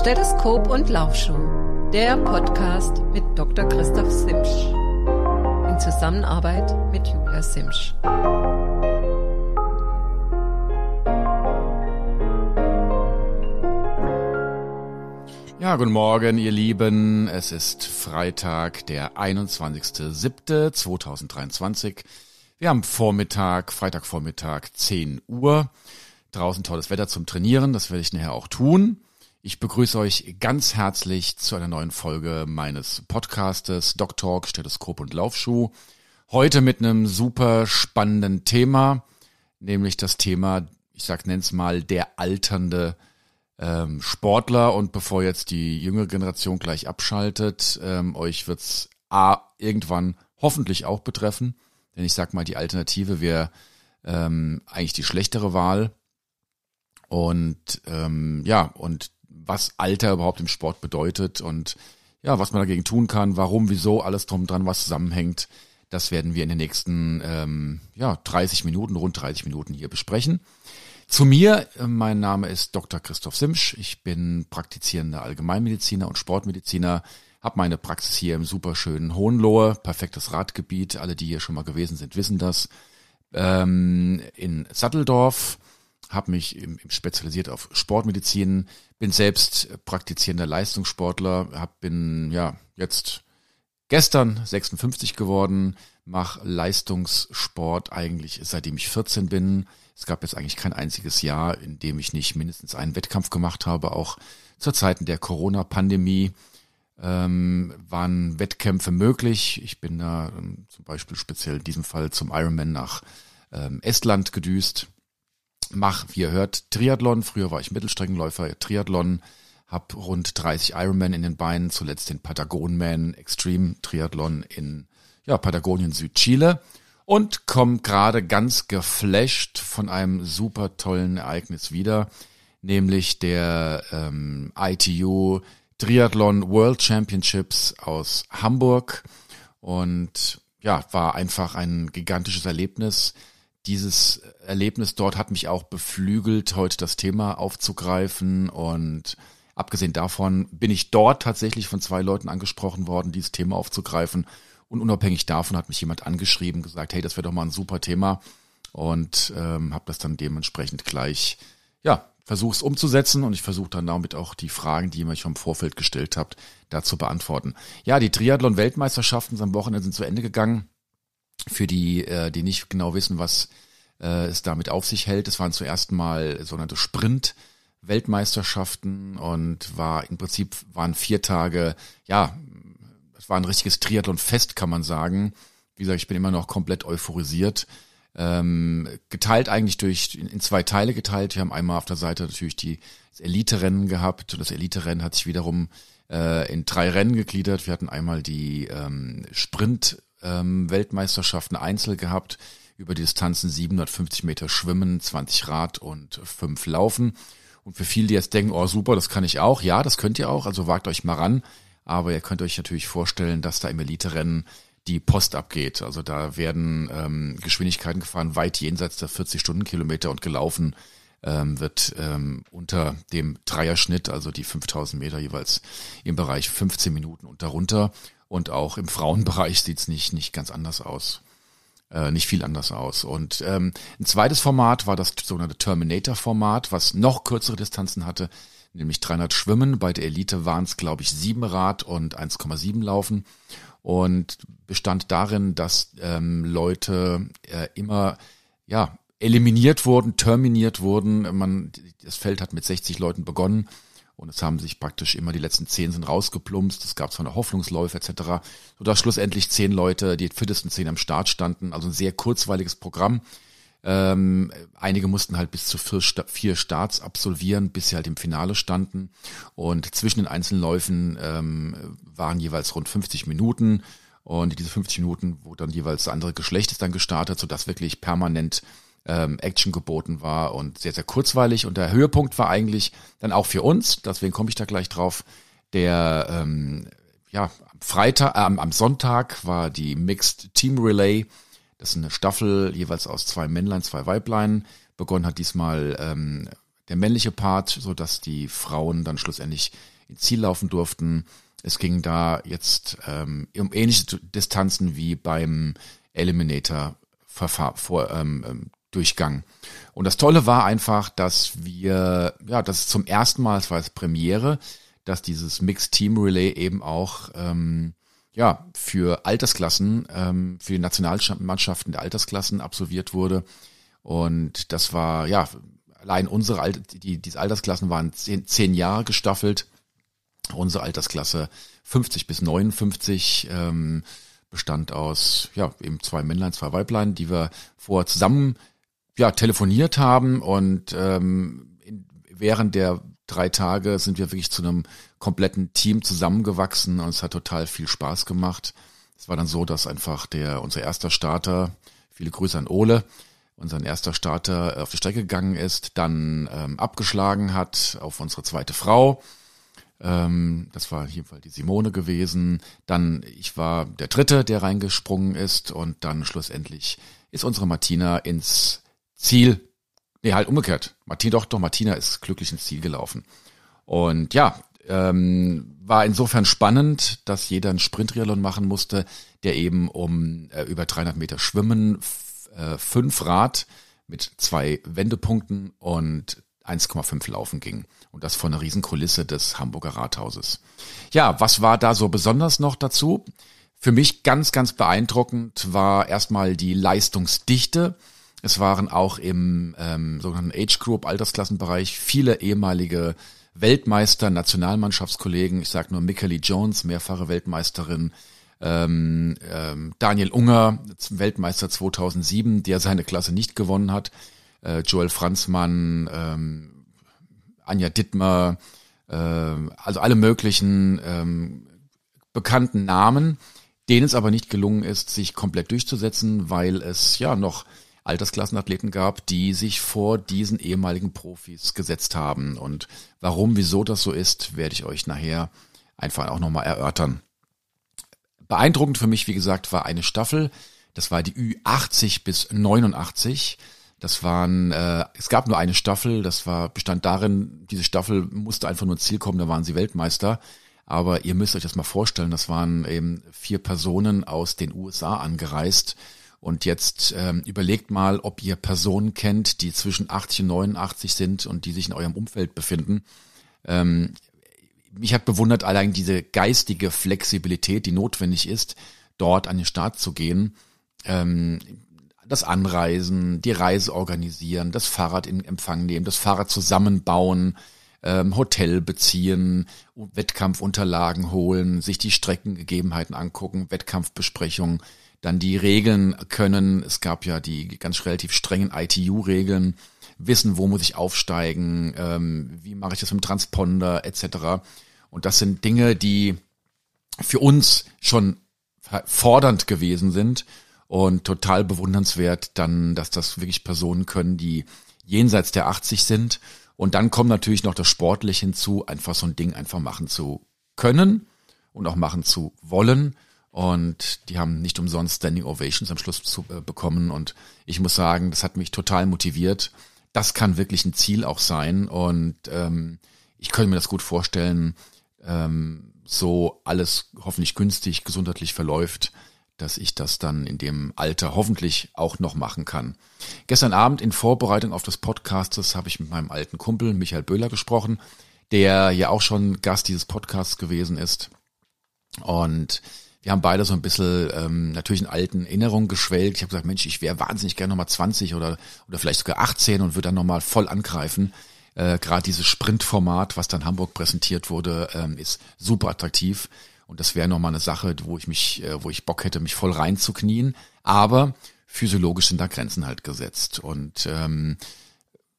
Stethoskop und Laufschuh, der Podcast mit Dr. Christoph Simsch. In Zusammenarbeit mit Julia Simsch. Ja, guten Morgen, ihr Lieben. Es ist Freitag, der 21.07.2023. Wir haben Vormittag, Freitagvormittag, 10 Uhr. Draußen tolles Wetter zum Trainieren, das werde ich nachher auch tun. Ich begrüße euch ganz herzlich zu einer neuen Folge meines Podcastes Doc Talk, Stethoskop und Laufschuh. Heute mit einem super spannenden Thema, nämlich das Thema, ich sag nenn's mal, der alternde ähm, Sportler. Und bevor jetzt die jüngere Generation gleich abschaltet, ähm, euch wird's A irgendwann hoffentlich auch betreffen. Denn ich sag mal, die Alternative wäre ähm, eigentlich die schlechtere Wahl. Und ähm, ja, und was Alter überhaupt im Sport bedeutet und ja, was man dagegen tun kann, warum, wieso, alles drum dran, was zusammenhängt, das werden wir in den nächsten ähm, ja, 30 Minuten, rund 30 Minuten hier besprechen. Zu mir, äh, mein Name ist Dr. Christoph Simsch, ich bin praktizierender Allgemeinmediziner und Sportmediziner, habe meine Praxis hier im superschönen Hohenlohe, perfektes Radgebiet, alle, die hier schon mal gewesen sind, wissen das, ähm, in Satteldorf, habe mich spezialisiert auf Sportmedizin, bin selbst praktizierender Leistungssportler, hab, bin ja jetzt gestern 56 geworden, mache Leistungssport eigentlich seitdem ich 14 bin. Es gab jetzt eigentlich kein einziges Jahr, in dem ich nicht mindestens einen Wettkampf gemacht habe, auch zur Zeiten der Corona-Pandemie ähm, waren Wettkämpfe möglich. Ich bin da ähm, zum Beispiel speziell in diesem Fall zum Ironman nach ähm, Estland gedüst mach, wie ihr hört, Triathlon. Früher war ich Mittelstreckenläufer, Triathlon, hab rund 30 Ironman in den Beinen, zuletzt den Patagonman Extreme Triathlon in ja, Patagonien Südchile. Und komm gerade ganz geflasht von einem super tollen Ereignis wieder, nämlich der ähm, ITU Triathlon World Championships aus Hamburg. Und ja, war einfach ein gigantisches Erlebnis dieses Erlebnis dort hat mich auch beflügelt, heute das Thema aufzugreifen. Und abgesehen davon bin ich dort tatsächlich von zwei Leuten angesprochen worden, dieses Thema aufzugreifen. Und unabhängig davon hat mich jemand angeschrieben, gesagt, hey, das wäre doch mal ein super Thema. Und ähm, habe das dann dementsprechend gleich, ja, versuch's umzusetzen. Und ich versuche dann damit auch die Fragen, die ihr mich vom Vorfeld gestellt habt, da zu beantworten. Ja, die Triathlon-Weltmeisterschaften am Wochenende sind zu Ende gegangen für die, äh, die nicht genau wissen, was äh, es damit auf sich hält. Es waren zuerst mal sogenannte Sprint-Weltmeisterschaften und war im Prinzip waren vier Tage, ja, es war ein richtiges Triathlon-Fest, kann man sagen. Wie gesagt, ich bin immer noch komplett euphorisiert. Ähm, geteilt eigentlich durch in, zwei Teile geteilt. Wir haben einmal auf der Seite natürlich die Elite-Rennen gehabt und das Elite-Rennen hat sich wiederum äh, in drei Rennen gegliedert. Wir hatten einmal die ähm, Sprint ähm, Weltmeisterschaften Einzel gehabt, über die Distanzen 750 Meter Schwimmen, 20 Rad und 5 Laufen. Und für viele, die jetzt denken, oh super, das kann ich auch, ja, das könnt ihr auch, also wagt euch mal ran. Aber ihr könnt euch natürlich vorstellen, dass da im Elite-Rennen die Post abgeht. Also da werden ähm, Geschwindigkeiten gefahren weit jenseits der 40 Stundenkilometer und gelaufen ähm, wird ähm, unter dem Dreierschnitt, also die 5000 Meter jeweils im Bereich 15 Minuten und darunter. Und auch im Frauenbereich sieht's nicht, nicht ganz anders aus. Äh, nicht viel anders aus. Und ähm, ein zweites Format war das sogenannte Terminator-Format, was noch kürzere Distanzen hatte, nämlich 300 Schwimmen. Bei der Elite waren es, glaube ich, 7 Rad und 1,7 Laufen. Und bestand darin, dass ähm, Leute äh, immer ja eliminiert wurden, terminiert wurden. Man, das Feld hat mit 60 Leuten begonnen und es haben sich praktisch immer die letzten zehn sind rausgeplumpst. Es gab zwar eine Hoffnungsläufe etc., sodass schlussendlich zehn Leute, die fittesten zehn am Start standen. Also ein sehr kurzweiliges Programm. Ähm, einige mussten halt bis zu vier, vier Starts absolvieren, bis sie halt im Finale standen. Und zwischen den einzelnen Läufen ähm, waren jeweils rund 50 Minuten. Und diese 50 Minuten, wo dann jeweils das andere Geschlecht dann gestartet, sodass wirklich permanent ähm, Action geboten war und sehr, sehr kurzweilig. Und der Höhepunkt war eigentlich dann auch für uns, deswegen komme ich da gleich drauf, der ähm, ja, Freitag, äh, am Sonntag war die Mixed Team Relay. Das ist eine Staffel jeweils aus zwei Männlein, zwei Weiblein. Begonnen hat diesmal ähm, der männliche Part, so dass die Frauen dann schlussendlich ins Ziel laufen durften. Es ging da jetzt ähm, um ähnliche Distanzen wie beim Eliminator vor, ähm, ähm, Durchgang. Und das Tolle war einfach, dass wir, ja, das zum ersten Mal, es war als Premiere, dass dieses Mixed Team Relay eben auch ähm, ja für Altersklassen, ähm, für die Nationalmannschaften der Altersklassen absolviert wurde. Und das war ja allein unsere Alter, die diese Altersklassen waren zehn, zehn Jahre gestaffelt. Unsere Altersklasse 50 bis 59 ähm, bestand aus ja eben zwei Männlein, zwei Weiblein, die wir vorher zusammen ja telefoniert haben und ähm, in, während der drei Tage sind wir wirklich zu einem kompletten Team zusammengewachsen und es hat total viel Spaß gemacht. Es war dann so, dass einfach der unser erster Starter, viele Grüße an Ole, unser erster Starter auf die Strecke gegangen ist, dann ähm, abgeschlagen hat auf unsere zweite Frau. Ähm, das war hier die Simone gewesen. Dann ich war der dritte, der reingesprungen ist und dann schlussendlich ist unsere Martina ins Ziel Nee, halt umgekehrt. Martina, doch, doch, Martina ist glücklich ins Ziel gelaufen. Und ja, ähm, war insofern spannend, dass jeder einen Sprintriathlon machen musste, der eben um äh, über 300 Meter Schwimmen, äh, fünf Rad mit zwei Wendepunkten und 1,5 Laufen ging. Und das von einer Riesenkulisse des Hamburger Rathauses. Ja, was war da so besonders noch dazu? Für mich ganz, ganz beeindruckend war erstmal die Leistungsdichte. Es waren auch im ähm, sogenannten Age Group Altersklassenbereich viele ehemalige Weltmeister, Nationalmannschaftskollegen. Ich sage nur Mikkeli Jones, mehrfache Weltmeisterin, ähm, ähm, Daniel Unger, Weltmeister 2007, der seine Klasse nicht gewonnen hat, äh, Joel Franzmann, ähm, Anja Dittmer, äh, also alle möglichen ähm, bekannten Namen, denen es aber nicht gelungen ist, sich komplett durchzusetzen, weil es ja noch Altersklassenathleten gab, die sich vor diesen ehemaligen Profis gesetzt haben. Und warum, wieso das so ist, werde ich euch nachher einfach auch nochmal erörtern. Beeindruckend für mich, wie gesagt, war eine Staffel. Das war die Ü80 bis 89. Das waren, äh, es gab nur eine Staffel, das war, bestand darin, diese Staffel musste einfach nur ins Ziel kommen, da waren sie Weltmeister. Aber ihr müsst euch das mal vorstellen, das waren eben vier Personen aus den USA angereist und jetzt ähm, überlegt mal, ob ihr Personen kennt, die zwischen 80 und 89 sind und die sich in eurem Umfeld befinden. Ähm, mich hat bewundert allein diese geistige Flexibilität, die notwendig ist, dort an den Start zu gehen. Ähm, das Anreisen, die Reise organisieren, das Fahrrad in Empfang nehmen, das Fahrrad zusammenbauen, ähm, Hotel beziehen, Wettkampfunterlagen holen, sich die Streckengegebenheiten angucken, Wettkampfbesprechungen, dann die Regeln können, es gab ja die ganz relativ strengen ITU-Regeln, wissen, wo muss ich aufsteigen, ähm, wie mache ich das mit dem Transponder etc. Und das sind Dinge, die für uns schon fordernd gewesen sind und total bewundernswert dann, dass das wirklich Personen können, die jenseits der 80 sind. Und dann kommt natürlich noch das Sportliche hinzu, einfach so ein Ding einfach machen zu können und auch machen zu wollen. Und die haben nicht umsonst Standing Ovations am Schluss zu, äh, bekommen. Und ich muss sagen, das hat mich total motiviert. Das kann wirklich ein Ziel auch sein. Und ähm, ich könnte mir das gut vorstellen, ähm, so alles hoffentlich günstig, gesundheitlich verläuft, dass ich das dann in dem Alter hoffentlich auch noch machen kann. Gestern Abend in Vorbereitung auf das Podcastes habe ich mit meinem alten Kumpel Michael Böhler gesprochen, der ja auch schon Gast dieses Podcasts gewesen ist. Und wir haben beide so ein bisschen ähm, natürlich in alten Erinnerungen geschwelgt. Ich habe gesagt, Mensch, ich wäre wahnsinnig gerne nochmal 20 oder, oder vielleicht sogar 18 und würde dann nochmal voll angreifen. Äh, Gerade dieses Sprintformat, was dann Hamburg präsentiert wurde, ähm, ist super attraktiv. Und das wäre nochmal eine Sache, wo ich mich, äh, wo ich Bock hätte, mich voll reinzuknien. Aber physiologisch sind da Grenzen halt gesetzt. Und ähm,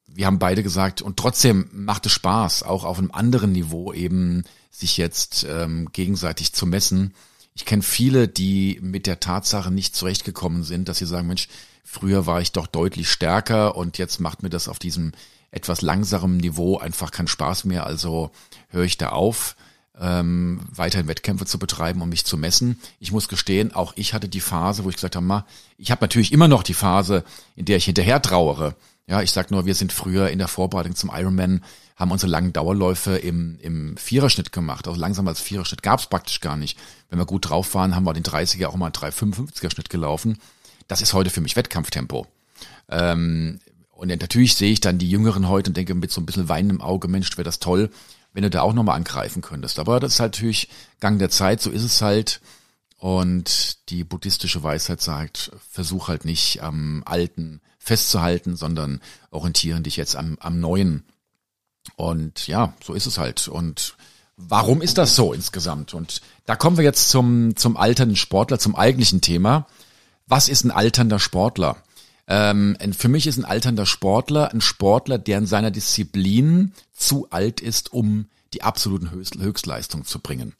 wir haben beide gesagt, und trotzdem macht es Spaß, auch auf einem anderen Niveau eben sich jetzt ähm, gegenseitig zu messen ich kenne viele, die mit der Tatsache nicht zurechtgekommen sind, dass sie sagen, Mensch, früher war ich doch deutlich stärker und jetzt macht mir das auf diesem etwas langsamen Niveau einfach keinen Spaß mehr, also höre ich da auf, ähm, weiterhin Wettkämpfe zu betreiben und mich zu messen. Ich muss gestehen, auch ich hatte die Phase, wo ich gesagt habe, ich habe natürlich immer noch die Phase, in der ich hinterher trauere, Ja, ich sag nur, wir sind früher in der Vorbereitung zum Ironman, haben unsere langen Dauerläufe im, im Viererschnitt gemacht. Also langsam als Viererschnitt gab es praktisch gar nicht. Wenn wir gut drauf waren, haben wir den 30er auch mal 3,55er Schnitt gelaufen. Das ist heute für mich Wettkampftempo. Ähm, und natürlich sehe ich dann die Jüngeren heute und denke mit so ein bisschen Wein im Auge, Mensch, wäre das toll, wenn du da auch nochmal angreifen könntest. Aber das ist halt natürlich Gang der Zeit, so ist es halt. Und die buddhistische Weisheit sagt, versuch halt nicht am Alten festzuhalten, sondern orientieren dich jetzt am, am Neuen. Und ja, so ist es halt. Und warum ist das so insgesamt? Und da kommen wir jetzt zum, zum alternden Sportler, zum eigentlichen Thema. Was ist ein alternder Sportler? Ähm, für mich ist ein alternder Sportler ein Sportler, der in seiner Disziplin zu alt ist, um die absoluten Höchst Höchstleistungen zu bringen.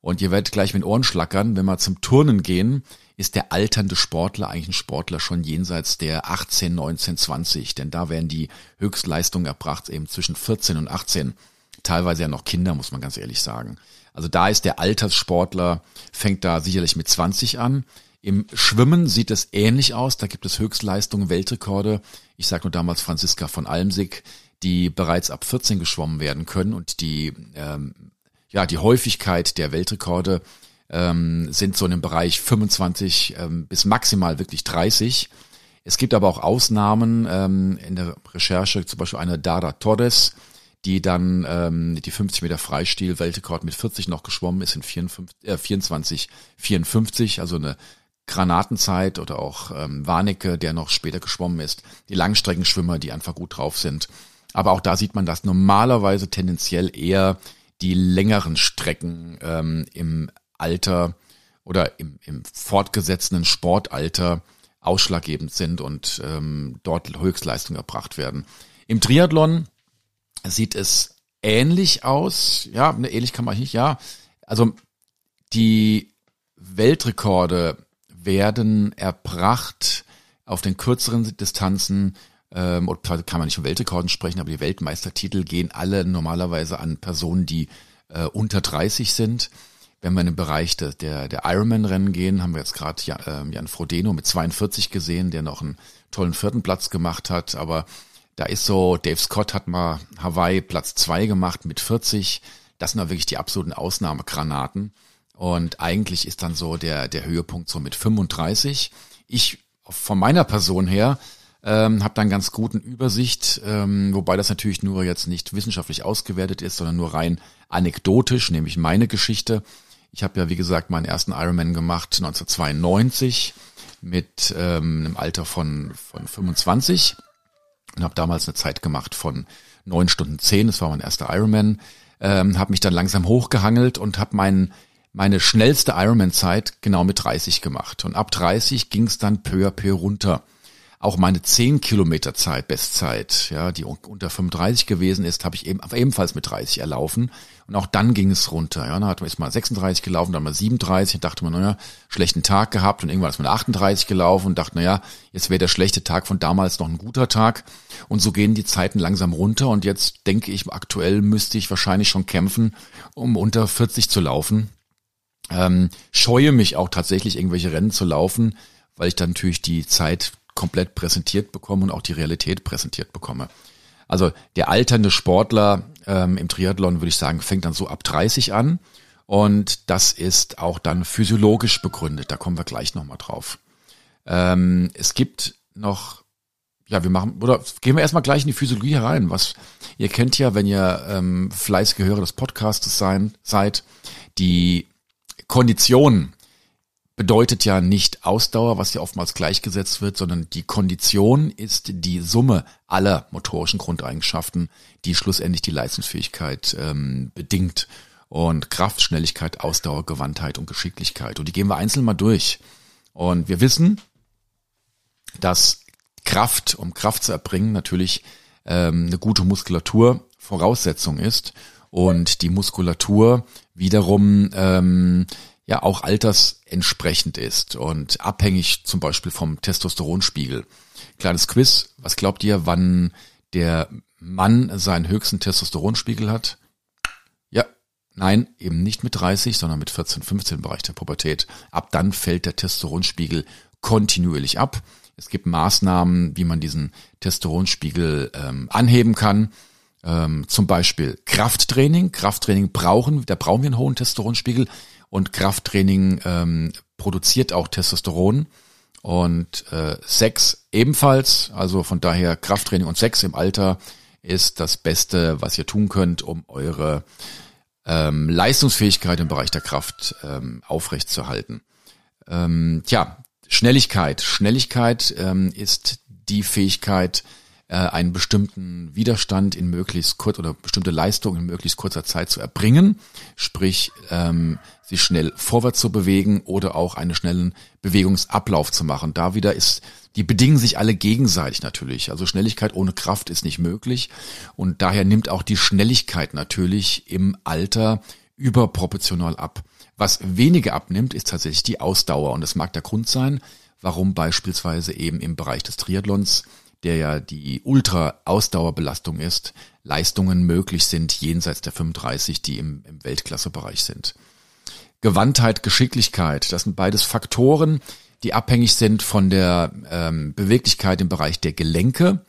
Und ihr werdet gleich mit Ohren schlackern, wenn wir zum Turnen gehen, ist der alternde Sportler eigentlich ein Sportler schon jenseits der 18, 19, 20. Denn da werden die Höchstleistungen erbracht eben zwischen 14 und 18. Teilweise ja noch Kinder, muss man ganz ehrlich sagen. Also da ist der Alterssportler, fängt da sicherlich mit 20 an. Im Schwimmen sieht es ähnlich aus. Da gibt es Höchstleistungen, Weltrekorde. Ich sage nur damals Franziska von Almsig, die bereits ab 14 geschwommen werden können und die ähm, ja die Häufigkeit der Weltrekorde ähm, sind so in dem Bereich 25 ähm, bis maximal wirklich 30. Es gibt aber auch Ausnahmen ähm, in der Recherche, zum Beispiel eine Dara Torres, die dann ähm, die 50 Meter Freistil Weltrekord mit 40 noch geschwommen ist in 54, äh, 24, 54, also eine Granatenzeit oder auch ähm, Warnecke, der noch später geschwommen ist, die Langstreckenschwimmer, die einfach gut drauf sind. Aber auch da sieht man, dass normalerweise tendenziell eher die längeren Strecken ähm, im Alter oder im, im fortgesetzten Sportalter ausschlaggebend sind und ähm, dort Höchstleistungen erbracht werden. Im Triathlon sieht es ähnlich aus. Ja, ne, ähnlich kann man nicht, ja. Also die Weltrekorde werden erbracht auf den kürzeren Distanzen, ähm, oder kann man nicht von Weltrekorden sprechen, aber die Weltmeistertitel gehen alle normalerweise an Personen, die äh, unter 30 sind. Wenn wir in den Bereich der, der, der Ironman-Rennen gehen, haben wir jetzt gerade Jan, äh, Jan Frodeno mit 42 gesehen, der noch einen tollen vierten Platz gemacht hat. Aber da ist so, Dave Scott hat mal Hawaii Platz zwei gemacht mit 40. Das sind da wirklich die absoluten Ausnahmegranaten. Und eigentlich ist dann so der, der Höhepunkt so mit 35. Ich von meiner Person her ähm, habe dann ganz guten Übersicht, ähm, wobei das natürlich nur jetzt nicht wissenschaftlich ausgewertet ist, sondern nur rein anekdotisch, nämlich meine Geschichte. Ich habe ja, wie gesagt, meinen ersten Ironman gemacht 1992 mit ähm, einem Alter von, von 25 und habe damals eine Zeit gemacht von neun Stunden zehn. Das war mein erster Ironman. Ähm, habe mich dann langsam hochgehangelt und habe meinen meine schnellste Ironman-Zeit genau mit 30 gemacht. Und ab 30 ging es dann peu à peu runter auch meine 10 Kilometer Zeit, Bestzeit, ja, die unter 35 gewesen ist, habe ich eben ebenfalls mit 30 erlaufen. Und auch dann ging es runter. Ja, dann hat man jetzt mal 36 gelaufen, dann mal 37. Und dachte man, naja, schlechten Tag gehabt. Und irgendwann ist man 38 gelaufen und dachte, naja, jetzt wäre der schlechte Tag von damals noch ein guter Tag. Und so gehen die Zeiten langsam runter. Und jetzt denke ich, aktuell müsste ich wahrscheinlich schon kämpfen, um unter 40 zu laufen. Ähm, scheue mich auch tatsächlich, irgendwelche Rennen zu laufen, weil ich dann natürlich die Zeit komplett präsentiert bekomme und auch die Realität präsentiert bekomme. Also der alternde Sportler ähm, im Triathlon, würde ich sagen, fängt dann so ab 30 an. Und das ist auch dann physiologisch begründet. Da kommen wir gleich nochmal drauf. Ähm, es gibt noch, ja, wir machen, oder gehen wir erstmal gleich in die Physiologie herein. Was ihr kennt ja, wenn ihr ähm, fleißige Hörer des Podcasts sein, seid, die Kondition bedeutet ja nicht Ausdauer, was ja oftmals gleichgesetzt wird, sondern die Kondition ist die Summe aller motorischen Grundeigenschaften, die schlussendlich die Leistungsfähigkeit ähm, bedingt. Und Kraft, Schnelligkeit, Ausdauer, Gewandtheit und Geschicklichkeit. Und die gehen wir einzeln mal durch. Und wir wissen, dass Kraft, um Kraft zu erbringen, natürlich ähm, eine gute Muskulatur Voraussetzung ist. Und die Muskulatur wiederum ähm, ja auch altersentsprechend ist und abhängig zum Beispiel vom Testosteronspiegel. Kleines Quiz, was glaubt ihr, wann der Mann seinen höchsten Testosteronspiegel hat? Ja, nein, eben nicht mit 30, sondern mit 14, 15 im Bereich der Pubertät. Ab dann fällt der Testosteronspiegel kontinuierlich ab. Es gibt Maßnahmen, wie man diesen Testosteronspiegel ähm, anheben kann. Ähm, zum Beispiel Krafttraining. Krafttraining brauchen, da brauchen wir einen hohen Testosteronspiegel und Krafttraining ähm, produziert auch Testosteron und äh, Sex ebenfalls. Also von daher Krafttraining und Sex im Alter ist das Beste, was ihr tun könnt, um eure ähm, Leistungsfähigkeit im Bereich der Kraft ähm, aufrechtzuerhalten. Ähm, tja, Schnelligkeit. Schnelligkeit ähm, ist die Fähigkeit, äh, einen bestimmten Widerstand in möglichst kurz oder bestimmte Leistung in möglichst kurzer Zeit zu erbringen, sprich ähm, sich schnell vorwärts zu bewegen oder auch einen schnellen Bewegungsablauf zu machen. Da wieder ist, die bedingen sich alle gegenseitig natürlich. Also Schnelligkeit ohne Kraft ist nicht möglich und daher nimmt auch die Schnelligkeit natürlich im Alter überproportional ab. Was weniger abnimmt, ist tatsächlich die Ausdauer und das mag der Grund sein, warum beispielsweise eben im Bereich des Triathlons der ja die Ultra-Ausdauerbelastung ist, Leistungen möglich sind jenseits der 35, die im, im Weltklassebereich sind. Gewandtheit, Geschicklichkeit, das sind beides Faktoren, die abhängig sind von der ähm, Beweglichkeit im Bereich der Gelenke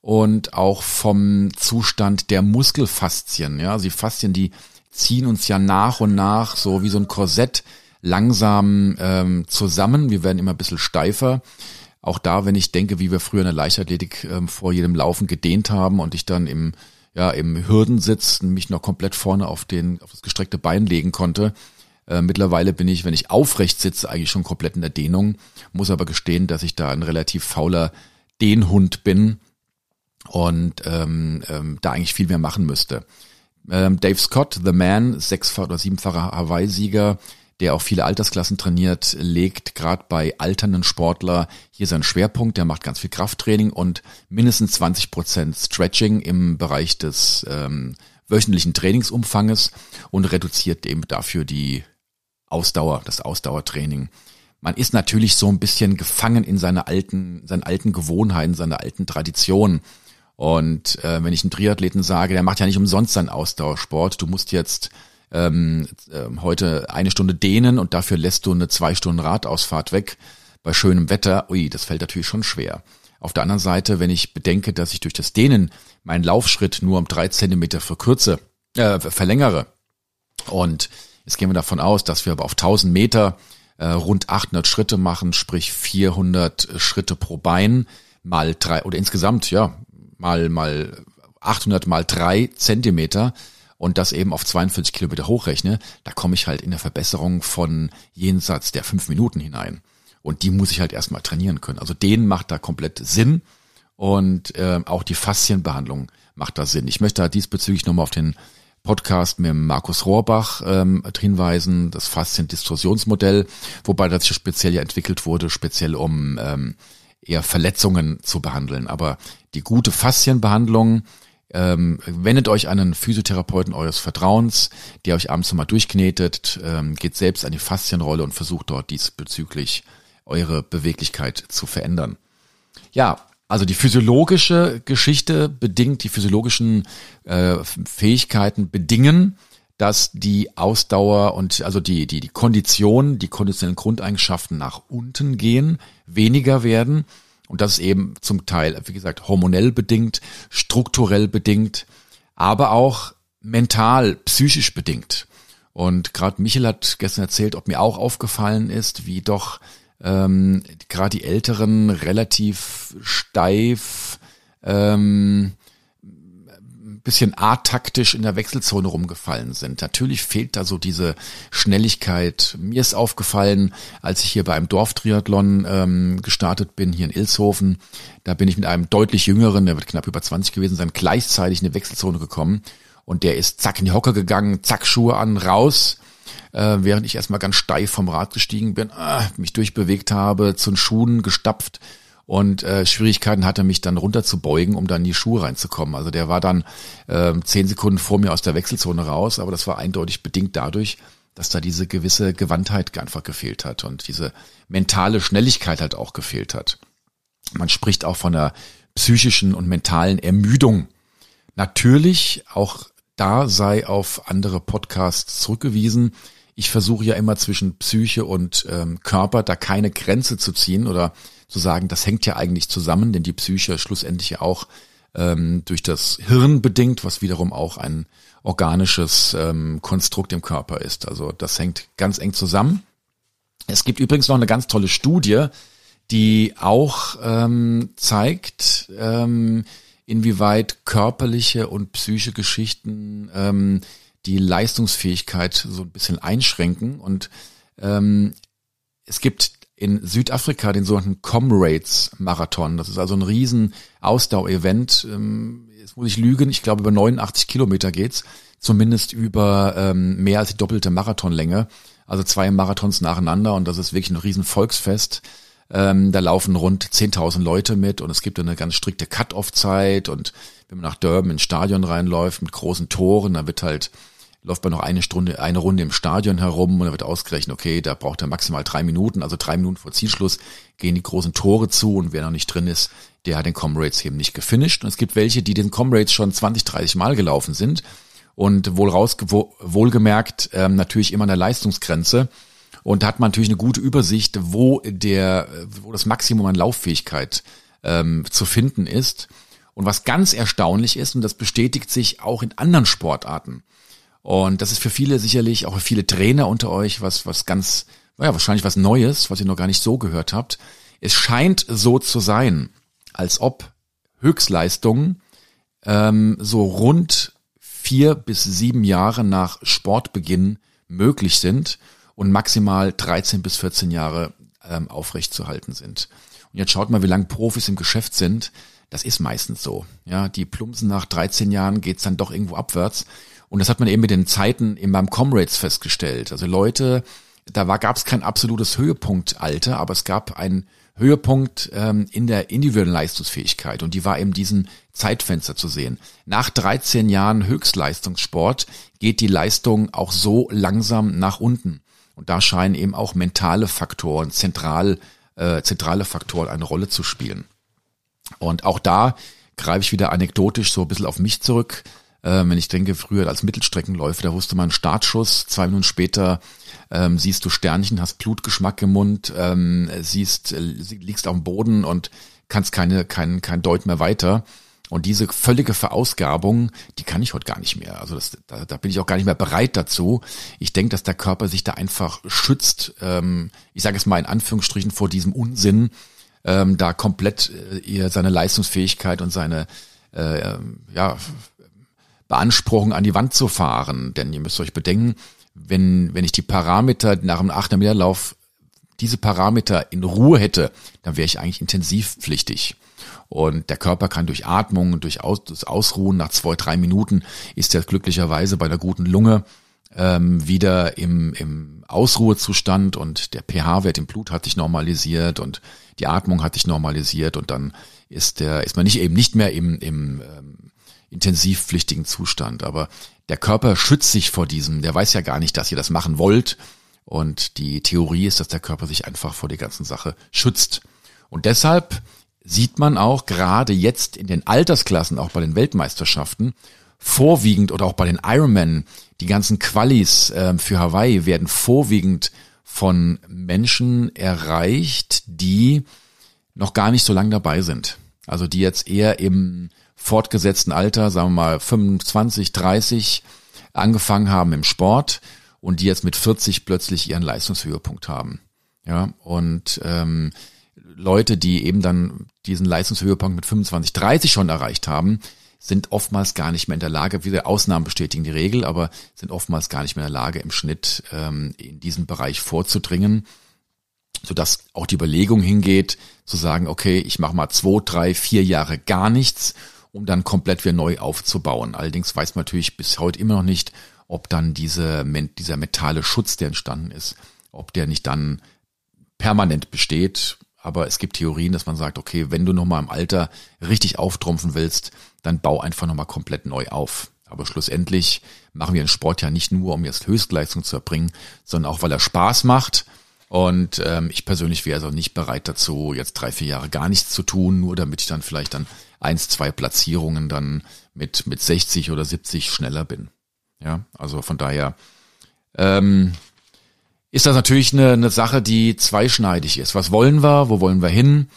und auch vom Zustand der Muskelfaszien. Ja, also die Faszien, die ziehen uns ja nach und nach so wie so ein Korsett langsam ähm, zusammen. Wir werden immer ein bisschen steifer auch da, wenn ich denke, wie wir früher in der Leichtathletik ähm, vor jedem Laufen gedehnt haben und ich dann im, ja, im Hürdensitz mich noch komplett vorne auf den, auf das gestreckte Bein legen konnte. Äh, mittlerweile bin ich, wenn ich aufrecht sitze, eigentlich schon komplett in der Dehnung, muss aber gestehen, dass ich da ein relativ fauler Dehnhund bin und ähm, ähm, da eigentlich viel mehr machen müsste. Ähm, Dave Scott, The Man, sechsfacher oder siebenfacher Hawaii-Sieger, der auch viele Altersklassen trainiert, legt gerade bei alternden Sportler hier seinen Schwerpunkt. Der macht ganz viel Krafttraining und mindestens 20 Prozent Stretching im Bereich des ähm, wöchentlichen Trainingsumfanges und reduziert eben dafür die Ausdauer, das Ausdauertraining. Man ist natürlich so ein bisschen gefangen in seine alten, seinen alten Gewohnheiten, seine alten Traditionen. Und äh, wenn ich einen Triathleten sage, der macht ja nicht umsonst seinen Ausdauersport, du musst jetzt ähm, äh, heute eine Stunde dehnen und dafür lässt du eine zwei Stunden Radausfahrt weg bei schönem Wetter. Ui, das fällt natürlich schon schwer. Auf der anderen Seite, wenn ich bedenke, dass ich durch das Dehnen meinen Laufschritt nur um drei Zentimeter verkürze, äh, verlängere und jetzt gehen wir davon aus, dass wir aber auf 1000 Meter äh, rund 800 Schritte machen, sprich 400 Schritte pro Bein mal drei oder insgesamt ja mal mal 800 mal drei Zentimeter und das eben auf 42 Kilometer hochrechne, da komme ich halt in der Verbesserung von jenseits der fünf Minuten hinein. Und die muss ich halt erstmal trainieren können. Also den macht da komplett Sinn und äh, auch die Faszienbehandlung macht da Sinn. Ich möchte da diesbezüglich nochmal auf den Podcast mit Markus Rohrbach ähm, hinweisen, das Faszien-Distorsionsmodell, wobei das speziell ja entwickelt wurde, speziell um ähm, eher Verletzungen zu behandeln. Aber die gute Faszienbehandlung ähm, wendet euch an einen Physiotherapeuten eures Vertrauens, der euch abends nochmal durchknetet, ähm, geht selbst an die Faszienrolle und versucht dort diesbezüglich eure Beweglichkeit zu verändern. Ja, also die physiologische Geschichte bedingt, die physiologischen äh, Fähigkeiten bedingen, dass die Ausdauer und also die, die, die Kondition, die konditionellen Grundeigenschaften nach unten gehen, weniger werden und das ist eben zum Teil, wie gesagt, hormonell bedingt, strukturell bedingt, aber auch mental, psychisch bedingt. Und gerade Michel hat gestern erzählt, ob mir auch aufgefallen ist, wie doch ähm, gerade die Älteren relativ steif ähm, bisschen ataktisch in der Wechselzone rumgefallen sind. Natürlich fehlt da so diese Schnelligkeit. Mir ist aufgefallen, als ich hier bei einem Dorftriathlon ähm, gestartet bin, hier in Ilshofen, da bin ich mit einem deutlich jüngeren, der wird knapp über 20 gewesen sein, gleichzeitig in die Wechselzone gekommen. Und der ist zack in die Hocker gegangen, zack Schuhe an, raus äh, während ich erstmal ganz steif vom Rad gestiegen bin, äh, mich durchbewegt habe, zu den Schuhen gestapft und äh, Schwierigkeiten hatte, mich dann runterzubeugen, um dann in die Schuhe reinzukommen. Also der war dann äh, zehn Sekunden vor mir aus der Wechselzone raus, aber das war eindeutig bedingt dadurch, dass da diese gewisse Gewandtheit einfach gefehlt hat und diese mentale Schnelligkeit halt auch gefehlt hat. Man spricht auch von einer psychischen und mentalen Ermüdung. Natürlich, auch da sei auf andere Podcasts zurückgewiesen. Ich versuche ja immer zwischen Psyche und ähm, Körper da keine Grenze zu ziehen oder zu sagen, das hängt ja eigentlich zusammen, denn die Psyche schlussendlich ja auch ähm, durch das Hirn bedingt, was wiederum auch ein organisches ähm, Konstrukt im Körper ist. Also das hängt ganz eng zusammen. Es gibt übrigens noch eine ganz tolle Studie, die auch ähm, zeigt, ähm, inwieweit körperliche und psychische Geschichten ähm, die Leistungsfähigkeit so ein bisschen einschränken. Und ähm, es gibt in Südafrika den sogenannten Comrades Marathon. Das ist also ein riesen Ausdauer-Event. Ähm, jetzt muss ich lügen, ich glaube über 89 Kilometer geht's, zumindest über ähm, mehr als die doppelte Marathonlänge. Also zwei Marathons nacheinander und das ist wirklich ein riesen Volksfest. Ähm, da laufen rund 10.000 Leute mit und es gibt eine ganz strikte Cut-off-Zeit und wenn man nach Durban ins Stadion reinläuft mit großen Toren, dann wird halt läuft man noch eine Stunde, eine Runde im Stadion herum und da wird ausgerechnet, okay, da braucht er maximal drei Minuten, also drei Minuten vor Zielschluss gehen die großen Tore zu und wer noch nicht drin ist, der hat den Comrades eben nicht gefinisht. Und es gibt welche, die den Comrades schon 20, 30 Mal gelaufen sind und wohl raus, wohlgemerkt ähm, natürlich immer an der Leistungsgrenze. Und da hat man natürlich eine gute Übersicht, wo der, wo das Maximum an Lauffähigkeit ähm, zu finden ist. Und was ganz erstaunlich ist, und das bestätigt sich auch in anderen Sportarten, und das ist für viele sicherlich, auch für viele Trainer unter euch, was, was ganz, ja, wahrscheinlich was Neues, was ihr noch gar nicht so gehört habt. Es scheint so zu sein, als ob Höchstleistungen ähm, so rund vier bis sieben Jahre nach Sportbeginn möglich sind und maximal 13 bis 14 Jahre ähm, aufrechtzuerhalten sind. Und jetzt schaut mal, wie lange Profis im Geschäft sind. Das ist meistens so. Ja, die plumpsen nach 13 Jahren geht's dann doch irgendwo abwärts. Und das hat man eben mit den Zeiten in beim Comrades festgestellt. Also Leute, da gab es kein absolutes Höhepunktalter, aber es gab einen Höhepunkt ähm, in der individuellen Leistungsfähigkeit und die war eben diesen Zeitfenster zu sehen. Nach 13 Jahren Höchstleistungssport geht die Leistung auch so langsam nach unten. Und da scheinen eben auch mentale Faktoren, zentral, äh, zentrale Faktoren eine Rolle zu spielen. Und auch da greife ich wieder anekdotisch so ein bisschen auf mich zurück. Ähm, wenn ich denke, früher als Mittelstreckenläufer, da wusste man Startschuss, zwei Minuten später ähm, siehst du Sternchen, hast Blutgeschmack im Mund, ähm, siehst, äh, liegst auf dem Boden und kannst keine, kein, kein Deut mehr weiter. Und diese völlige Verausgabung, die kann ich heute gar nicht mehr. Also das, da, da bin ich auch gar nicht mehr bereit dazu. Ich denke, dass der Körper sich da einfach schützt, ähm, ich sage es mal in Anführungsstrichen, vor diesem Unsinn, ähm, da komplett äh, seine Leistungsfähigkeit und seine äh, ja, beanspruchen, an die Wand zu fahren. Denn ihr müsst euch bedenken, wenn, wenn ich die Parameter nach einem 8 Meter Lauf diese Parameter in Ruhe hätte, dann wäre ich eigentlich intensivpflichtig. Und der Körper kann durch Atmung durch Aus, das Ausruhen nach zwei, drei Minuten ist er glücklicherweise bei einer guten Lunge ähm, wieder im, im Ausruhezustand und der pH-Wert im Blut hat sich normalisiert und die Atmung hat sich normalisiert und dann ist der ist man nicht eben nicht mehr im, im ähm, intensivpflichtigen Zustand. Aber der Körper schützt sich vor diesem, der weiß ja gar nicht, dass ihr das machen wollt. Und die Theorie ist, dass der Körper sich einfach vor der ganzen Sache schützt. Und deshalb sieht man auch gerade jetzt in den Altersklassen, auch bei den Weltmeisterschaften, vorwiegend oder auch bei den Ironman, die ganzen Qualis äh, für Hawaii werden vorwiegend von Menschen erreicht, die noch gar nicht so lange dabei sind. Also die jetzt eher im fortgesetzten Alter, sagen wir mal 25, 30, angefangen haben im Sport und die jetzt mit 40 plötzlich ihren Leistungshöhepunkt haben. Ja, und ähm, Leute, die eben dann diesen Leistungshöhepunkt mit 25, 30 schon erreicht haben, sind oftmals gar nicht mehr in der Lage, wieder Ausnahmen bestätigen die Regel, aber sind oftmals gar nicht mehr in der Lage, im Schnitt ähm, in diesen Bereich vorzudringen, sodass auch die Überlegung hingeht, zu sagen, okay, ich mache mal zwei, drei, vier Jahre gar nichts um dann komplett wieder neu aufzubauen. Allerdings weiß man natürlich bis heute immer noch nicht, ob dann diese, dieser mentale Schutz, der entstanden ist, ob der nicht dann permanent besteht. Aber es gibt Theorien, dass man sagt, okay, wenn du nochmal im Alter richtig auftrumpfen willst, dann bau einfach nochmal komplett neu auf. Aber schlussendlich machen wir den Sport ja nicht nur, um jetzt Höchstleistung zu erbringen, sondern auch, weil er Spaß macht. Und ähm, ich persönlich wäre also nicht bereit dazu, jetzt drei, vier Jahre gar nichts zu tun, nur damit ich dann vielleicht dann eins, zwei Platzierungen dann mit, mit 60 oder 70 schneller bin. Ja, also von daher, ähm, ist das natürlich eine, eine Sache, die zweischneidig ist. Was wollen wir? Wo wollen wir hin?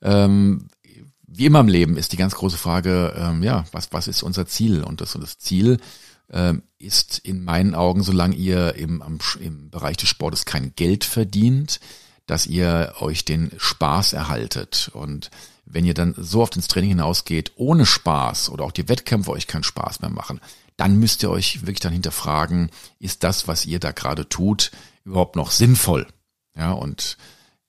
Ähm, wie immer im Leben ist die ganz große Frage, ähm, ja, was, was ist unser Ziel? Und das, und das Ziel ähm, ist in meinen Augen, solange ihr im, am, im Bereich des Sportes kein Geld verdient, dass ihr euch den Spaß erhaltet. Und wenn ihr dann so oft ins Training hinausgeht, ohne Spaß oder auch die Wettkämpfe euch keinen Spaß mehr machen, dann müsst ihr euch wirklich dann hinterfragen, ist das, was ihr da gerade tut, überhaupt noch sinnvoll? Ja, und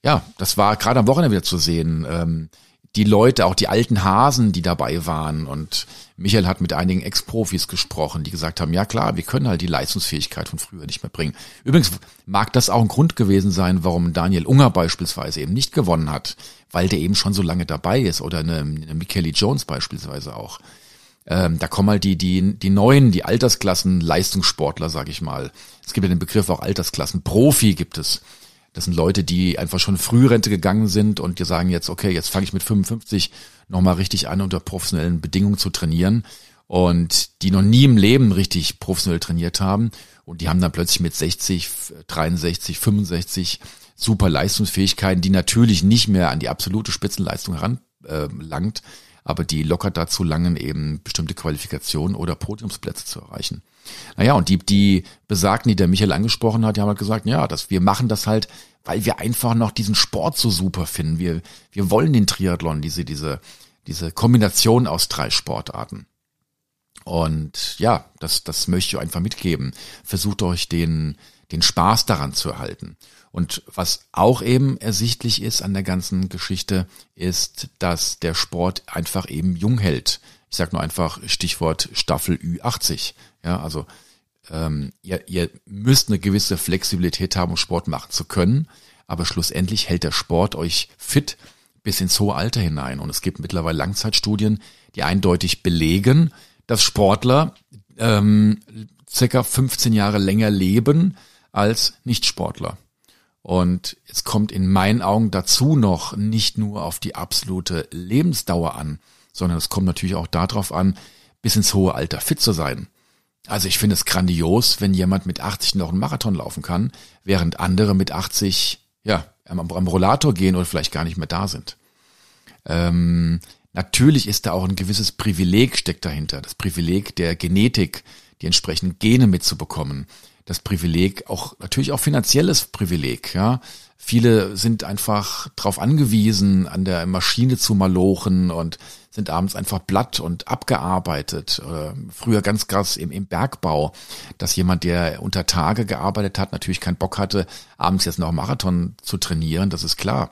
ja, das war gerade am Wochenende wieder zu sehen. Ähm, die Leute, auch die alten Hasen, die dabei waren. Und Michael hat mit einigen Ex-Profis gesprochen, die gesagt haben, ja klar, wir können halt die Leistungsfähigkeit von früher nicht mehr bringen. Übrigens mag das auch ein Grund gewesen sein, warum Daniel Unger beispielsweise eben nicht gewonnen hat, weil der eben schon so lange dabei ist oder eine, eine Michele Jones beispielsweise auch. Ähm, da kommen halt die, die, die neuen, die Altersklassen Leistungssportler, sag ich mal. Es gibt ja den Begriff auch Altersklassen. Profi gibt es. Das sind Leute, die einfach schon Frührente gegangen sind und die sagen jetzt, okay, jetzt fange ich mit 55 nochmal richtig an, unter professionellen Bedingungen zu trainieren. Und die noch nie im Leben richtig professionell trainiert haben. Und die haben dann plötzlich mit 60, 63, 65 super Leistungsfähigkeiten, die natürlich nicht mehr an die absolute Spitzenleistung heranlangt, äh, aber die locker dazu langen, eben bestimmte Qualifikationen oder Podiumsplätze zu erreichen. Naja, und die, die Besagten, die der Michael angesprochen hat, die haben halt gesagt, ja, dass wir machen das halt, weil wir einfach noch diesen Sport so super finden. Wir, wir wollen den Triathlon, diese, diese, diese Kombination aus drei Sportarten. Und ja, das, das möchte ich einfach mitgeben. Versucht euch den, den Spaß daran zu erhalten. Und was auch eben ersichtlich ist an der ganzen Geschichte, ist, dass der Sport einfach eben jung hält. Ich sage nur einfach Stichwort Staffel Ü80. Ja, also ähm, ihr, ihr müsst eine gewisse Flexibilität haben, um Sport machen zu können, aber schlussendlich hält der Sport euch fit bis ins hohe Alter hinein. Und es gibt mittlerweile Langzeitstudien, die eindeutig belegen, dass Sportler ähm, circa 15 Jahre länger leben als Nichtsportler. Und es kommt in meinen Augen dazu noch nicht nur auf die absolute Lebensdauer an, sondern es kommt natürlich auch darauf an, bis ins hohe Alter fit zu sein. Also ich finde es grandios, wenn jemand mit 80 noch einen Marathon laufen kann, während andere mit 80 ja am, Rollator gehen oder vielleicht gar nicht mehr da sind. Ähm, natürlich ist da auch ein gewisses Privileg steckt dahinter, das Privileg der Genetik, die entsprechenden Gene mitzubekommen, das Privileg auch natürlich auch finanzielles Privileg, ja. Viele sind einfach darauf angewiesen, an der Maschine zu malochen und sind abends einfach blatt und abgearbeitet. Früher ganz krass im, im Bergbau, dass jemand, der unter Tage gearbeitet hat, natürlich keinen Bock hatte, abends jetzt noch Marathon zu trainieren, das ist klar.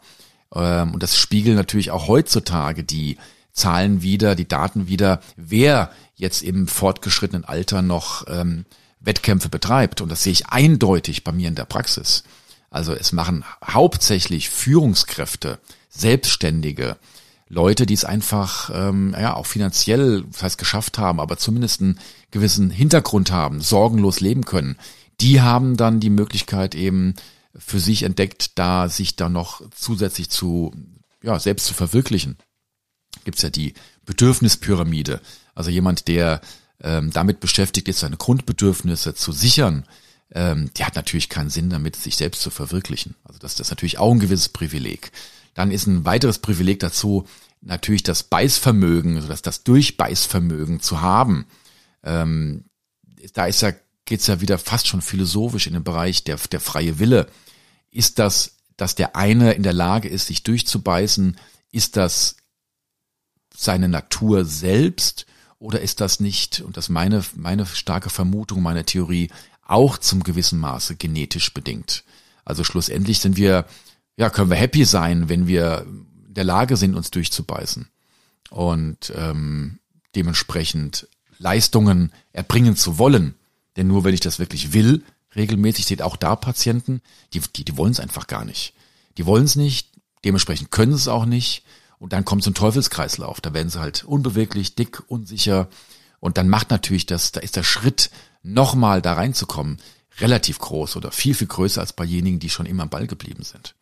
Ähm, und das spiegelt natürlich auch heutzutage die Zahlen wieder, die Daten wieder, wer jetzt im fortgeschrittenen Alter noch ähm, Wettkämpfe betreibt. Und das sehe ich eindeutig bei mir in der Praxis. Also es machen hauptsächlich Führungskräfte, Selbstständige, Leute, die es einfach ähm, ja auch finanziell, das heißt geschafft haben, aber zumindest einen gewissen Hintergrund haben, sorgenlos leben können. Die haben dann die Möglichkeit eben für sich entdeckt, da sich da noch zusätzlich zu ja selbst zu verwirklichen. Gibt's ja die Bedürfnispyramide. Also jemand, der ähm, damit beschäftigt ist, seine Grundbedürfnisse zu sichern, ähm, die hat natürlich keinen Sinn damit, sich selbst zu verwirklichen. Also das, das ist natürlich auch ein gewisses Privileg. Dann ist ein weiteres Privileg dazu, natürlich das Beißvermögen, also das, das Durchbeißvermögen zu haben. Ähm, da ist ja, geht's ja wieder fast schon philosophisch in den Bereich der, der freie Wille. Ist das, dass der eine in der Lage ist, sich durchzubeißen, ist das seine Natur selbst oder ist das nicht, und das meine, meine starke Vermutung, meine Theorie, auch zum gewissen Maße genetisch bedingt? Also schlussendlich sind wir, ja, können wir happy sein, wenn wir in der Lage sind, uns durchzubeißen und ähm, dementsprechend Leistungen erbringen zu wollen. Denn nur wenn ich das wirklich will, regelmäßig seht auch da Patienten, die, die, die wollen es einfach gar nicht. Die wollen es nicht, dementsprechend können es auch nicht und dann kommt so ein Teufelskreislauf. Da werden sie halt unbeweglich, dick, unsicher. Und dann macht natürlich das, da ist der Schritt, nochmal da reinzukommen, relativ groß oder viel, viel größer als bei jenigen, die schon immer am Ball geblieben sind.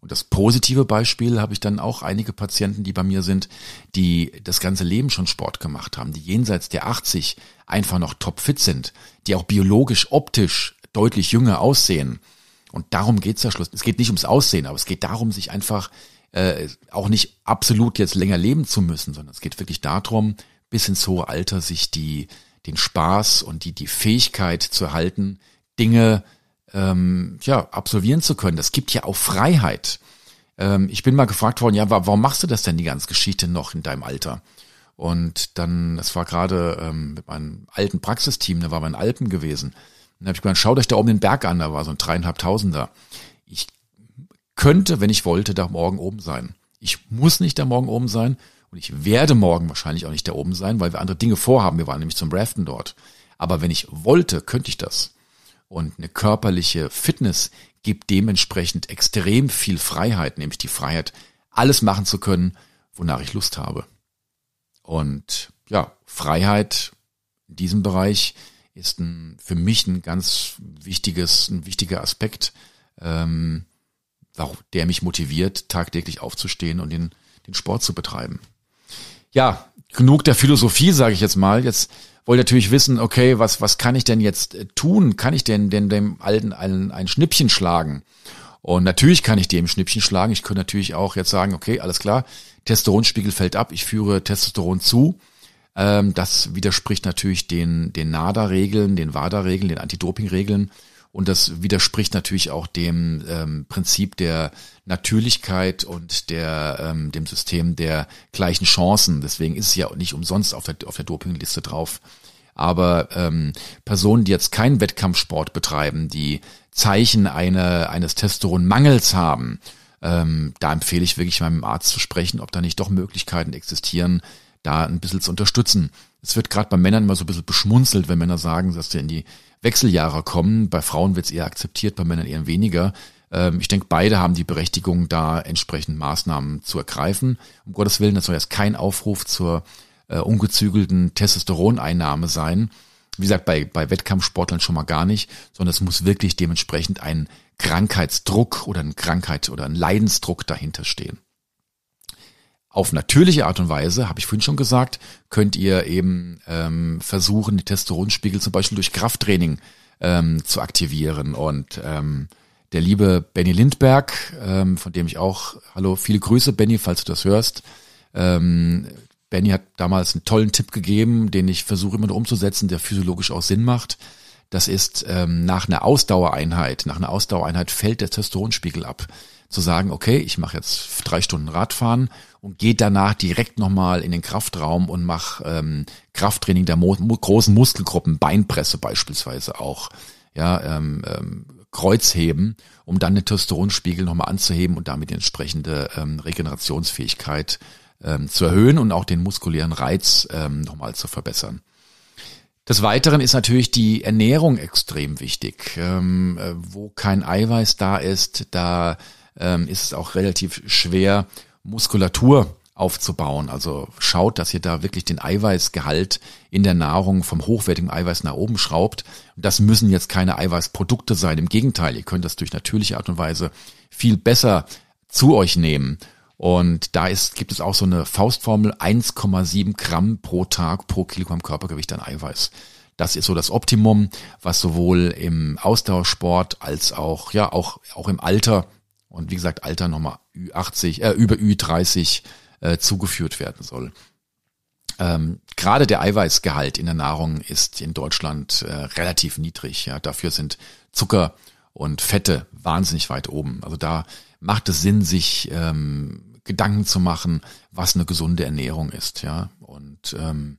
Und das positive Beispiel habe ich dann auch einige Patienten, die bei mir sind, die das ganze Leben schon Sport gemacht haben, die jenseits der 80 einfach noch topfit sind, die auch biologisch, optisch deutlich jünger aussehen Und darum geht's ja Schluss. Es geht nicht ums Aussehen, aber es geht darum, sich einfach äh, auch nicht absolut jetzt länger leben zu müssen, sondern es geht wirklich darum, bis ins hohe Alter sich die den Spaß und die die Fähigkeit zu erhalten, Dinge ähm, ja absolvieren zu können. Das gibt ja auch Freiheit. Ähm, ich bin mal gefragt worden, ja, warum machst du das denn die ganze Geschichte noch in deinem Alter? Und dann, das war gerade ähm, mit meinem alten Praxisteam, da war wir in Alpen gewesen. dann habe ich gesagt, schaut euch da oben den Berg an, da war so ein dreieinhalbtausender. Könnte, wenn ich wollte, da morgen oben sein. Ich muss nicht da morgen oben sein und ich werde morgen wahrscheinlich auch nicht da oben sein, weil wir andere Dinge vorhaben. Wir waren nämlich zum Raften dort. Aber wenn ich wollte, könnte ich das. Und eine körperliche Fitness gibt dementsprechend extrem viel Freiheit, nämlich die Freiheit, alles machen zu können, wonach ich Lust habe. Und ja, Freiheit in diesem Bereich ist ein, für mich ein ganz wichtiges, ein wichtiger Aspekt, ähm, der mich motiviert, tagtäglich aufzustehen und den, den Sport zu betreiben. Ja, genug der Philosophie, sage ich jetzt mal. Jetzt wollte natürlich wissen, okay, was, was kann ich denn jetzt äh, tun? Kann ich denn, denn dem Alten ein, ein Schnippchen schlagen? Und natürlich kann ich dem Schnippchen schlagen. Ich könnte natürlich auch jetzt sagen, okay, alles klar, Testosteronspiegel fällt ab, ich führe Testosteron zu. Ähm, das widerspricht natürlich den, den NADA-Regeln, den WADA-Regeln, den Anti-Doping-Regeln. Und das widerspricht natürlich auch dem ähm, Prinzip der Natürlichkeit und der, ähm, dem System der gleichen Chancen. Deswegen ist es ja nicht umsonst auf der, auf der Dopingliste drauf. Aber ähm, Personen, die jetzt keinen Wettkampfsport betreiben, die Zeichen eine, eines Testosteronmangels haben, ähm, da empfehle ich wirklich meinem Arzt zu sprechen, ob da nicht doch Möglichkeiten existieren, da ein bisschen zu unterstützen. Es wird gerade bei Männern immer so ein bisschen beschmunzelt, wenn Männer sagen, dass sie in die Wechseljahre kommen. Bei Frauen wird es eher akzeptiert, bei Männern eher weniger. Ähm, ich denke, beide haben die Berechtigung, da entsprechend Maßnahmen zu ergreifen. Um Gottes Willen, das soll jetzt kein Aufruf zur äh, ungezügelten Testosteroneinnahme sein. Wie gesagt, bei, bei Wettkampfsportlern schon mal gar nicht, sondern es muss wirklich dementsprechend ein Krankheitsdruck oder ein Krankheit oder ein Leidensdruck dahinter stehen. Auf natürliche Art und Weise, habe ich vorhin schon gesagt, könnt ihr eben ähm, versuchen, die Testosteronspiegel zum Beispiel durch Krafttraining ähm, zu aktivieren. Und ähm, der liebe Benny Lindberg, ähm, von dem ich auch, hallo, viele Grüße, Benny, falls du das hörst. Ähm, Benny hat damals einen tollen Tipp gegeben, den ich versuche immer noch umzusetzen, der physiologisch auch Sinn macht. Das ist ähm, nach einer Ausdauereinheit, nach einer Ausdauereinheit fällt der Testosteronspiegel ab zu sagen, okay, ich mache jetzt drei Stunden Radfahren und gehe danach direkt nochmal in den Kraftraum und mache ähm, Krafttraining der Mo großen Muskelgruppen, Beinpresse beispielsweise auch, ja, ähm, ähm, Kreuzheben, um dann den Testosteronspiegel nochmal anzuheben und damit die entsprechende ähm, Regenerationsfähigkeit ähm, zu erhöhen und auch den muskulären Reiz ähm, nochmal zu verbessern. Des Weiteren ist natürlich die Ernährung extrem wichtig. Ähm, äh, wo kein Eiweiß da ist, da ähm, ist es auch relativ schwer, Muskulatur aufzubauen. Also schaut, dass ihr da wirklich den Eiweißgehalt in der Nahrung vom hochwertigen Eiweiß nach oben schraubt. Das müssen jetzt keine Eiweißprodukte sein. Im Gegenteil, ihr könnt das durch natürliche Art und Weise viel besser zu euch nehmen. Und da ist, gibt es auch so eine Faustformel 1,7 Gramm pro Tag pro Kilogramm Körpergewicht an Eiweiß. Das ist so das Optimum, was sowohl im Ausdauersport als auch, ja, auch, auch im Alter und wie gesagt Alter nochmal Ü80, äh, über Ü30 äh, zugeführt werden soll. Ähm, Gerade der Eiweißgehalt in der Nahrung ist in Deutschland äh, relativ niedrig. Ja, dafür sind Zucker und Fette wahnsinnig weit oben. Also da macht es Sinn, sich ähm, Gedanken zu machen, was eine gesunde Ernährung ist. Ja, und ähm,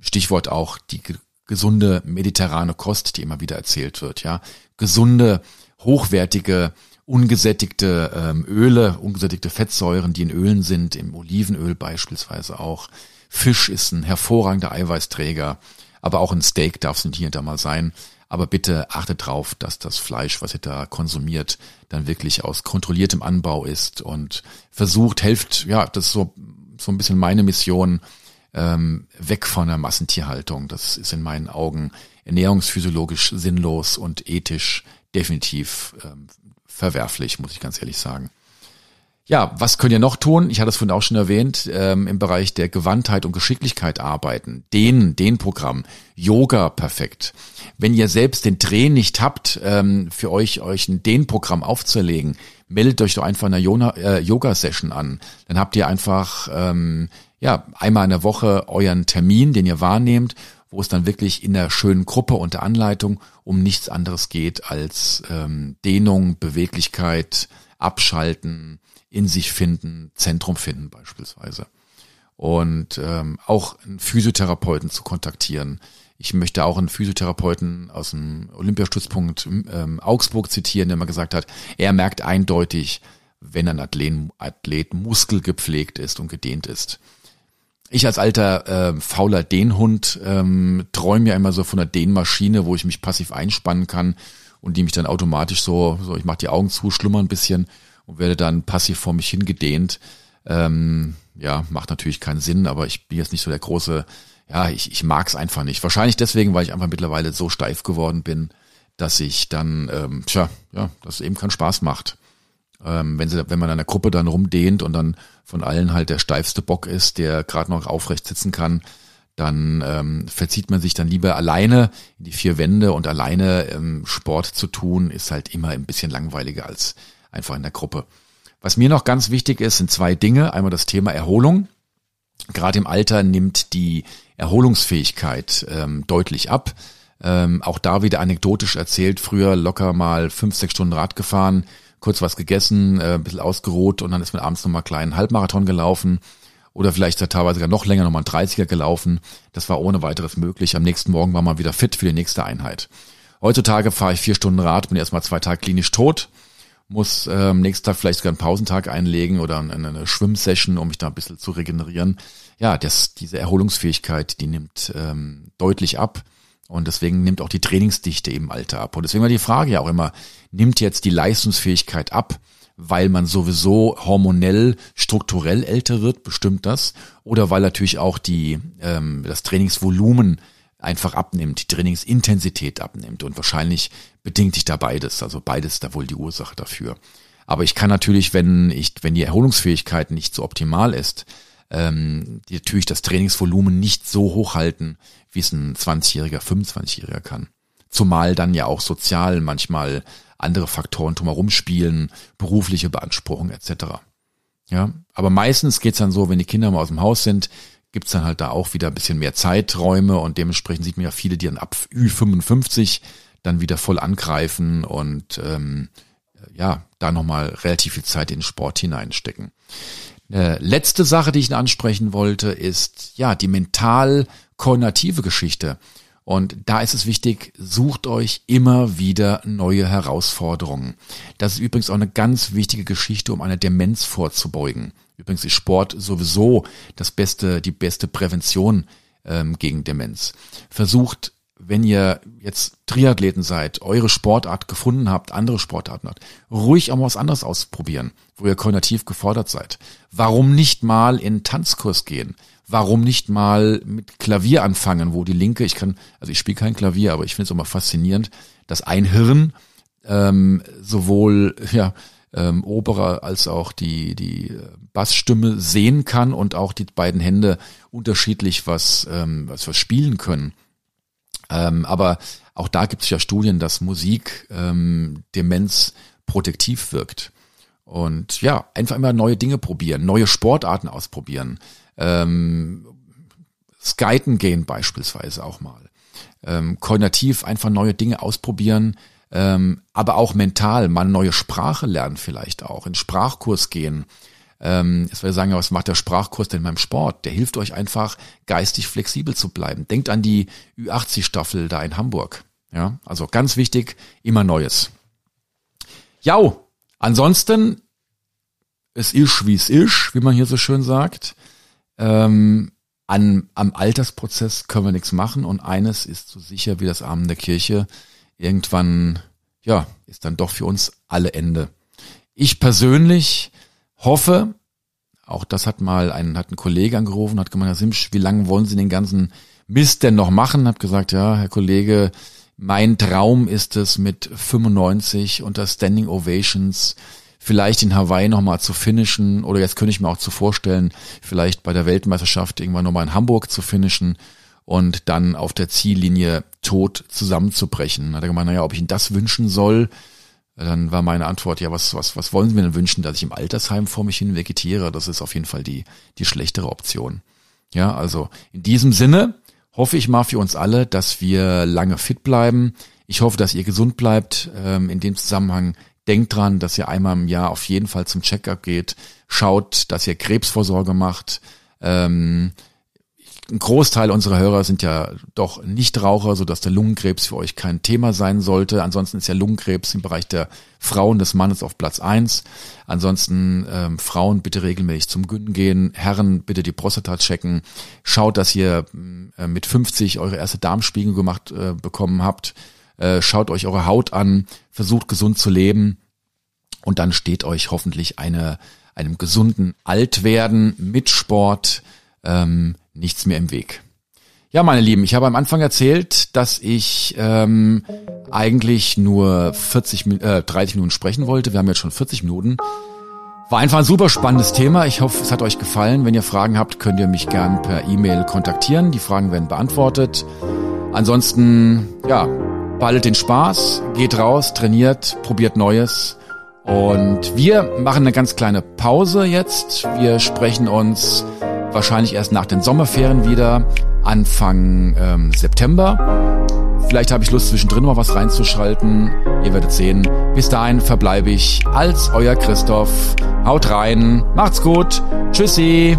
Stichwort auch die gesunde mediterrane Kost, die immer wieder erzählt wird. Ja, gesunde, hochwertige ungesättigte ähm, Öle, ungesättigte Fettsäuren, die in Ölen sind, im Olivenöl beispielsweise auch. Fisch ist ein hervorragender Eiweißträger, aber auch ein Steak darf es nicht hier und da mal sein. Aber bitte achtet drauf, dass das Fleisch, was ihr da konsumiert, dann wirklich aus kontrolliertem Anbau ist und versucht, helft, ja, das ist so, so ein bisschen meine Mission, ähm, weg von der Massentierhaltung. Das ist in meinen Augen ernährungsphysiologisch sinnlos und ethisch definitiv ähm, verwerflich, muss ich ganz ehrlich sagen. Ja, was könnt ihr noch tun? Ich hatte es vorhin auch schon erwähnt, ähm, im Bereich der Gewandtheit und Geschicklichkeit arbeiten. Den, den Programm. Yoga perfekt. Wenn ihr selbst den Dreh nicht habt, ähm, für euch, euch ein Den-Programm aufzulegen, meldet euch doch einfach eine äh, Yoga-Session an. Dann habt ihr einfach, ähm, ja, einmal in der Woche euren Termin, den ihr wahrnehmt, wo es dann wirklich in der schönen Gruppe unter Anleitung um nichts anderes geht als ähm, Dehnung, Beweglichkeit, Abschalten, in sich finden, Zentrum finden beispielsweise. Und ähm, auch einen Physiotherapeuten zu kontaktieren. Ich möchte auch einen Physiotherapeuten aus dem Olympiastützpunkt ähm, Augsburg zitieren, der mal gesagt hat, er merkt eindeutig, wenn ein Athlet, Athlet muskelgepflegt ist und gedehnt ist. Ich als alter äh, fauler Dehnhund ähm, träume ja immer so von einer Dehnmaschine, wo ich mich passiv einspannen kann und die mich dann automatisch so, so ich mache die Augen zu, schlummer ein bisschen und werde dann passiv vor mich hingedehnt. Ähm, ja, macht natürlich keinen Sinn, aber ich bin jetzt nicht so der große, ja, ich, ich mag es einfach nicht. Wahrscheinlich deswegen, weil ich einfach mittlerweile so steif geworden bin, dass ich dann, ähm, tja, ja, das eben keinen Spaß macht. Ähm, wenn, sie, wenn man in einer Gruppe dann rumdehnt und dann von allen halt der steifste Bock ist, der gerade noch aufrecht sitzen kann, dann ähm, verzieht man sich dann lieber alleine in die vier Wände und alleine ähm, Sport zu tun, ist halt immer ein bisschen langweiliger als einfach in der Gruppe. Was mir noch ganz wichtig ist, sind zwei Dinge. Einmal das Thema Erholung. Gerade im Alter nimmt die Erholungsfähigkeit ähm, deutlich ab. Ähm, auch da wieder anekdotisch erzählt, früher locker mal fünf, sechs Stunden Rad gefahren, kurz was gegessen, äh, ein bisschen ausgeruht und dann ist man abends nochmal kleinen Halbmarathon gelaufen oder vielleicht teilweise sogar noch länger nochmal ein 30er gelaufen. Das war ohne weiteres möglich. Am nächsten Morgen war man wieder fit für die nächste Einheit. Heutzutage fahre ich vier Stunden Rad, bin erstmal zwei Tage klinisch tot muss äh, am nächsten Tag vielleicht sogar einen Pausentag einlegen oder eine, eine Schwimmsession, um mich da ein bisschen zu regenerieren. Ja, das, diese Erholungsfähigkeit, die nimmt ähm, deutlich ab. Und deswegen nimmt auch die Trainingsdichte im Alter ab. Und deswegen war die Frage ja auch immer, nimmt jetzt die Leistungsfähigkeit ab, weil man sowieso hormonell, strukturell älter wird, bestimmt das, oder weil natürlich auch die, ähm, das Trainingsvolumen einfach abnimmt, die Trainingsintensität abnimmt und wahrscheinlich bedingt sich da beides, also beides da wohl die Ursache dafür. Aber ich kann natürlich, wenn ich, wenn die Erholungsfähigkeit nicht so optimal ist, ähm, natürlich das Trainingsvolumen nicht so hochhalten, wie es ein 20-Jähriger, 25-Jähriger kann. Zumal dann ja auch sozial manchmal andere Faktoren drumherum spielen, berufliche Beanspruchung etc. Ja, aber meistens geht's dann so, wenn die Kinder mal aus dem Haus sind, gibt's dann halt da auch wieder ein bisschen mehr Zeiträume und dementsprechend sieht man ja viele, die dann ab Ü55 dann wieder voll angreifen und ähm, ja, da nochmal relativ viel Zeit in den Sport hineinstecken. Äh, letzte Sache, die ich ansprechen wollte, ist ja die mental-koordinative Geschichte. Und da ist es wichtig, sucht euch immer wieder neue Herausforderungen. Das ist übrigens auch eine ganz wichtige Geschichte, um einer Demenz vorzubeugen. Übrigens ist Sport sowieso das beste, die beste Prävention ähm, gegen Demenz. Versucht, wenn ihr jetzt Triathleten seid, eure Sportart gefunden habt, andere Sportarten habt, ruhig auch mal was anderes ausprobieren, wo ihr koordinativ gefordert seid. Warum nicht mal in Tanzkurs gehen? Warum nicht mal mit Klavier anfangen, wo die linke, ich kann, also ich spiele kein Klavier, aber ich finde es immer faszinierend, dass ein Hirn ähm, sowohl ja ähm, Opera als auch die, die Bassstimme sehen kann und auch die beiden Hände unterschiedlich was, ähm, was, was spielen können. Ähm, aber auch da gibt es ja Studien, dass Musik ähm, Demenz protektiv wirkt. Und ja, einfach immer neue Dinge probieren, neue Sportarten ausprobieren. Ähm, Skiten gehen beispielsweise auch mal. Ähm, koordinativ einfach neue Dinge ausprobieren, ähm, aber auch mental mal neue Sprache lernen vielleicht auch, in Sprachkurs gehen. Ähm, jetzt würde ich sagen, was macht der Sprachkurs denn beim Sport? Der hilft euch einfach, geistig flexibel zu bleiben. Denkt an die Ü80-Staffel da in Hamburg. Ja, also ganz wichtig, immer Neues. Ja, ansonsten, es ist, wie es ist, wie man hier so schön sagt. Ähm, an, am Altersprozess können wir nichts machen und eines ist so sicher wie das Amen der Kirche irgendwann, ja, ist dann doch für uns alle Ende. Ich persönlich hoffe, auch das hat mal ein, hat ein Kollege angerufen, hat gemeint, Herr Simsch, wie lange wollen Sie den ganzen Mist denn noch machen? Hab gesagt, ja, Herr Kollege, mein Traum ist es mit 95 unter Standing Ovations vielleicht in Hawaii nochmal zu finishen oder jetzt könnte ich mir auch zu vorstellen, vielleicht bei der Weltmeisterschaft irgendwann nochmal in Hamburg zu finishen und dann auf der Ziellinie tot zusammenzubrechen. Da hat er gemeint, naja, ob ich ihn das wünschen soll, dann war meine Antwort, ja, was, was, was wollen Sie mir denn wünschen, dass ich im Altersheim vor mich hin vegetiere? Das ist auf jeden Fall die, die schlechtere Option. Ja, also in diesem Sinne hoffe ich mal für uns alle, dass wir lange fit bleiben. Ich hoffe, dass ihr gesund bleibt. Ähm, in dem Zusammenhang denkt dran, dass ihr einmal im Jahr auf jeden Fall zum Checkup geht. Schaut, dass ihr Krebsvorsorge macht. Ähm, ein Großteil unserer Hörer sind ja doch Nichtraucher, so dass der Lungenkrebs für euch kein Thema sein sollte. Ansonsten ist ja Lungenkrebs im Bereich der Frauen des Mannes auf Platz eins. Ansonsten ähm, Frauen bitte regelmäßig zum Gyn gehen, Herren bitte die Prostata checken. Schaut, dass ihr äh, mit 50 eure erste Darmspiegel gemacht äh, bekommen habt. Äh, schaut euch eure Haut an, versucht gesund zu leben und dann steht euch hoffentlich eine einem gesunden Altwerden mit Sport ähm, nichts mehr im Weg. Ja, meine Lieben, ich habe am Anfang erzählt, dass ich ähm, eigentlich nur 40, äh, 30 Minuten sprechen wollte. Wir haben jetzt schon 40 Minuten. War einfach ein super spannendes Thema. Ich hoffe, es hat euch gefallen. Wenn ihr Fragen habt, könnt ihr mich gern per E-Mail kontaktieren. Die Fragen werden beantwortet. Ansonsten, ja, ballt den Spaß, geht raus, trainiert, probiert Neues. Und wir machen eine ganz kleine Pause jetzt. Wir sprechen uns wahrscheinlich erst nach den Sommerferien wieder, Anfang ähm, September. Vielleicht habe ich Lust, zwischendrin mal was reinzuschalten. Ihr werdet sehen. Bis dahin verbleibe ich als euer Christoph. Haut rein, macht's gut, tschüssi.